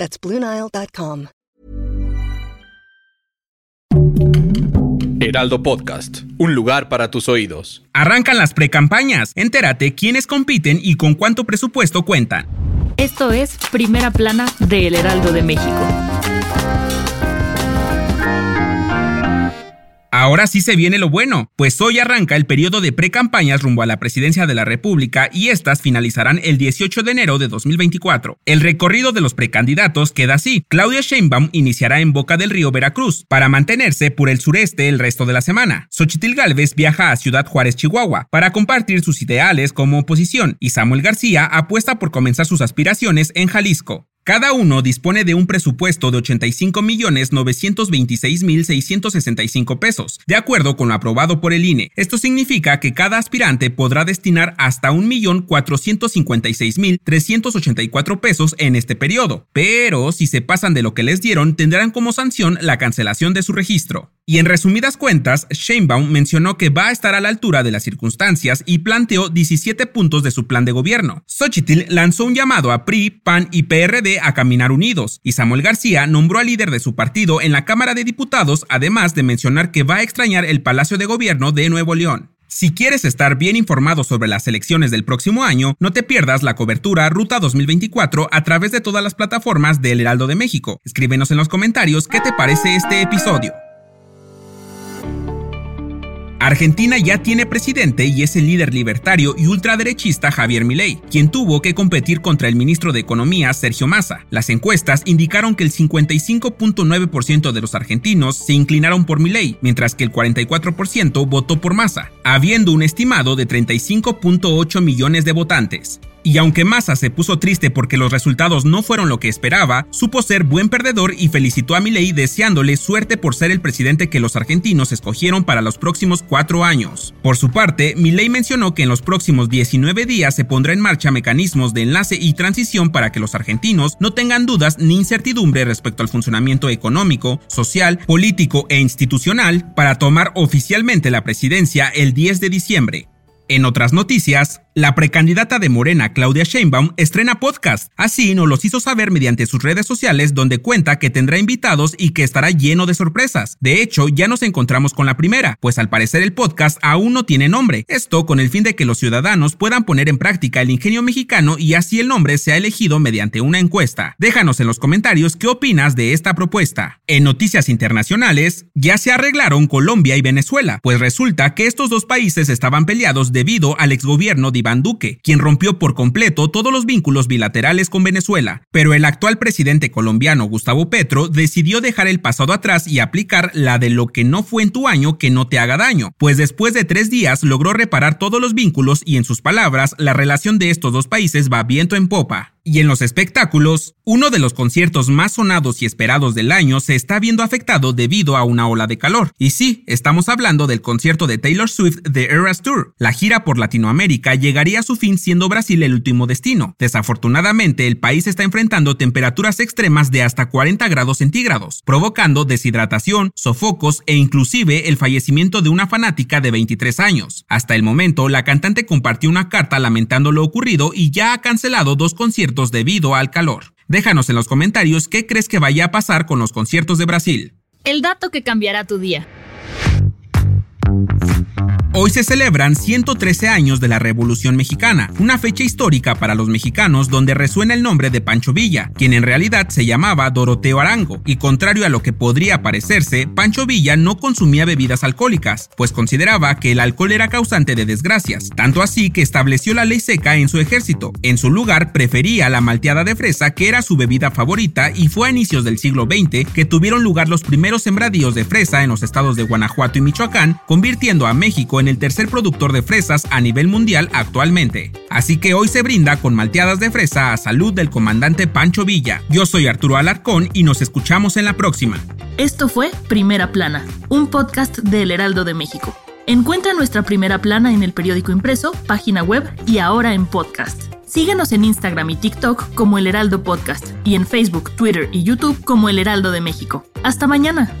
That's BlueNile.com. Heraldo Podcast, un lugar para tus oídos. Arrancan las precampañas. Entérate quiénes compiten y con cuánto presupuesto cuentan. Esto es Primera Plana de El Heraldo de México. Ahora sí se viene lo bueno, pues hoy arranca el periodo de precampañas rumbo a la presidencia de la República y estas finalizarán el 18 de enero de 2024. El recorrido de los precandidatos queda así. Claudia Sheinbaum iniciará en Boca del Río, Veracruz, para mantenerse por el sureste el resto de la semana. Xochitl Galvez viaja a Ciudad Juárez, Chihuahua, para compartir sus ideales como oposición, y Samuel García apuesta por comenzar sus aspiraciones en Jalisco. Cada uno dispone de un presupuesto de 85.926.665 pesos, de acuerdo con lo aprobado por el INE. Esto significa que cada aspirante podrá destinar hasta 1.456.384 pesos en este periodo, pero si se pasan de lo que les dieron tendrán como sanción la cancelación de su registro. Y en resumidas cuentas, Sheinbaum mencionó que va a estar a la altura de las circunstancias y planteó 17 puntos de su plan de gobierno. Xochitl lanzó un llamado a PRI, PAN y PRD a caminar unidos, y Samuel García nombró al líder de su partido en la Cámara de Diputados, además de mencionar que va a extrañar el Palacio de Gobierno de Nuevo León. Si quieres estar bien informado sobre las elecciones del próximo año, no te pierdas la cobertura Ruta 2024 a través de todas las plataformas del Heraldo de México. Escríbenos en los comentarios qué te parece este episodio. Argentina ya tiene presidente y es el líder libertario y ultraderechista Javier Milei, quien tuvo que competir contra el ministro de Economía Sergio Massa. Las encuestas indicaron que el 55.9% de los argentinos se inclinaron por Milei, mientras que el 44% votó por Massa, habiendo un estimado de 35.8 millones de votantes. Y aunque Massa se puso triste porque los resultados no fueron lo que esperaba, supo ser buen perdedor y felicitó a Milei deseándole suerte por ser el presidente que los argentinos escogieron para los próximos cuatro años. Por su parte, Milei mencionó que en los próximos 19 días se pondrá en marcha mecanismos de enlace y transición para que los argentinos no tengan dudas ni incertidumbre respecto al funcionamiento económico, social, político e institucional para tomar oficialmente la presidencia el 10 de diciembre. En otras noticias, la precandidata de Morena, Claudia Sheinbaum, estrena podcast. Así nos los hizo saber mediante sus redes sociales donde cuenta que tendrá invitados y que estará lleno de sorpresas. De hecho, ya nos encontramos con la primera, pues al parecer el podcast aún no tiene nombre. Esto con el fin de que los ciudadanos puedan poner en práctica el ingenio mexicano y así el nombre sea elegido mediante una encuesta. Déjanos en los comentarios qué opinas de esta propuesta. En noticias internacionales, ya se arreglaron Colombia y Venezuela, pues resulta que estos dos países estaban peleados debido al exgobierno de Iván Duque, quien rompió por completo todos los vínculos bilaterales con Venezuela. Pero el actual presidente colombiano Gustavo Petro decidió dejar el pasado atrás y aplicar la de lo que no fue en tu año que no te haga daño, pues después de tres días logró reparar todos los vínculos y en sus palabras la relación de estos dos países va viento en popa. Y en los espectáculos, uno de los conciertos más sonados y esperados del año se está viendo afectado debido a una ola de calor. Y sí, estamos hablando del concierto de Taylor Swift de Eras Tour. La gira por Latinoamérica llegaría a su fin siendo Brasil el último destino. Desafortunadamente, el país está enfrentando temperaturas extremas de hasta 40 grados centígrados, provocando deshidratación, sofocos e inclusive el fallecimiento de una fanática de 23 años. Hasta el momento, la cantante compartió una carta lamentando lo ocurrido y ya ha cancelado dos conciertos debido al calor. Déjanos en los comentarios qué crees que vaya a pasar con los conciertos de Brasil. El dato que cambiará tu día. Hoy se celebran 113 años de la Revolución Mexicana, una fecha histórica para los mexicanos donde resuena el nombre de Pancho Villa, quien en realidad se llamaba Doroteo Arango, y contrario a lo que podría parecerse, Pancho Villa no consumía bebidas alcohólicas, pues consideraba que el alcohol era causante de desgracias, tanto así que estableció la ley seca en su ejército. En su lugar prefería la malteada de fresa, que era su bebida favorita, y fue a inicios del siglo XX que tuvieron lugar los primeros sembradíos de fresa en los estados de Guanajuato y Michoacán, convirtiendo a México en el tercer productor de fresas a nivel mundial actualmente. Así que hoy se brinda con malteadas de fresa a salud del comandante Pancho Villa. Yo soy Arturo Alarcón y nos escuchamos en la próxima. Esto fue Primera Plana, un podcast del Heraldo de México. Encuentra nuestra primera plana en el periódico impreso, página web y ahora en podcast. Síguenos en Instagram y TikTok como El Heraldo Podcast y en Facebook, Twitter y YouTube como El Heraldo de México. Hasta mañana.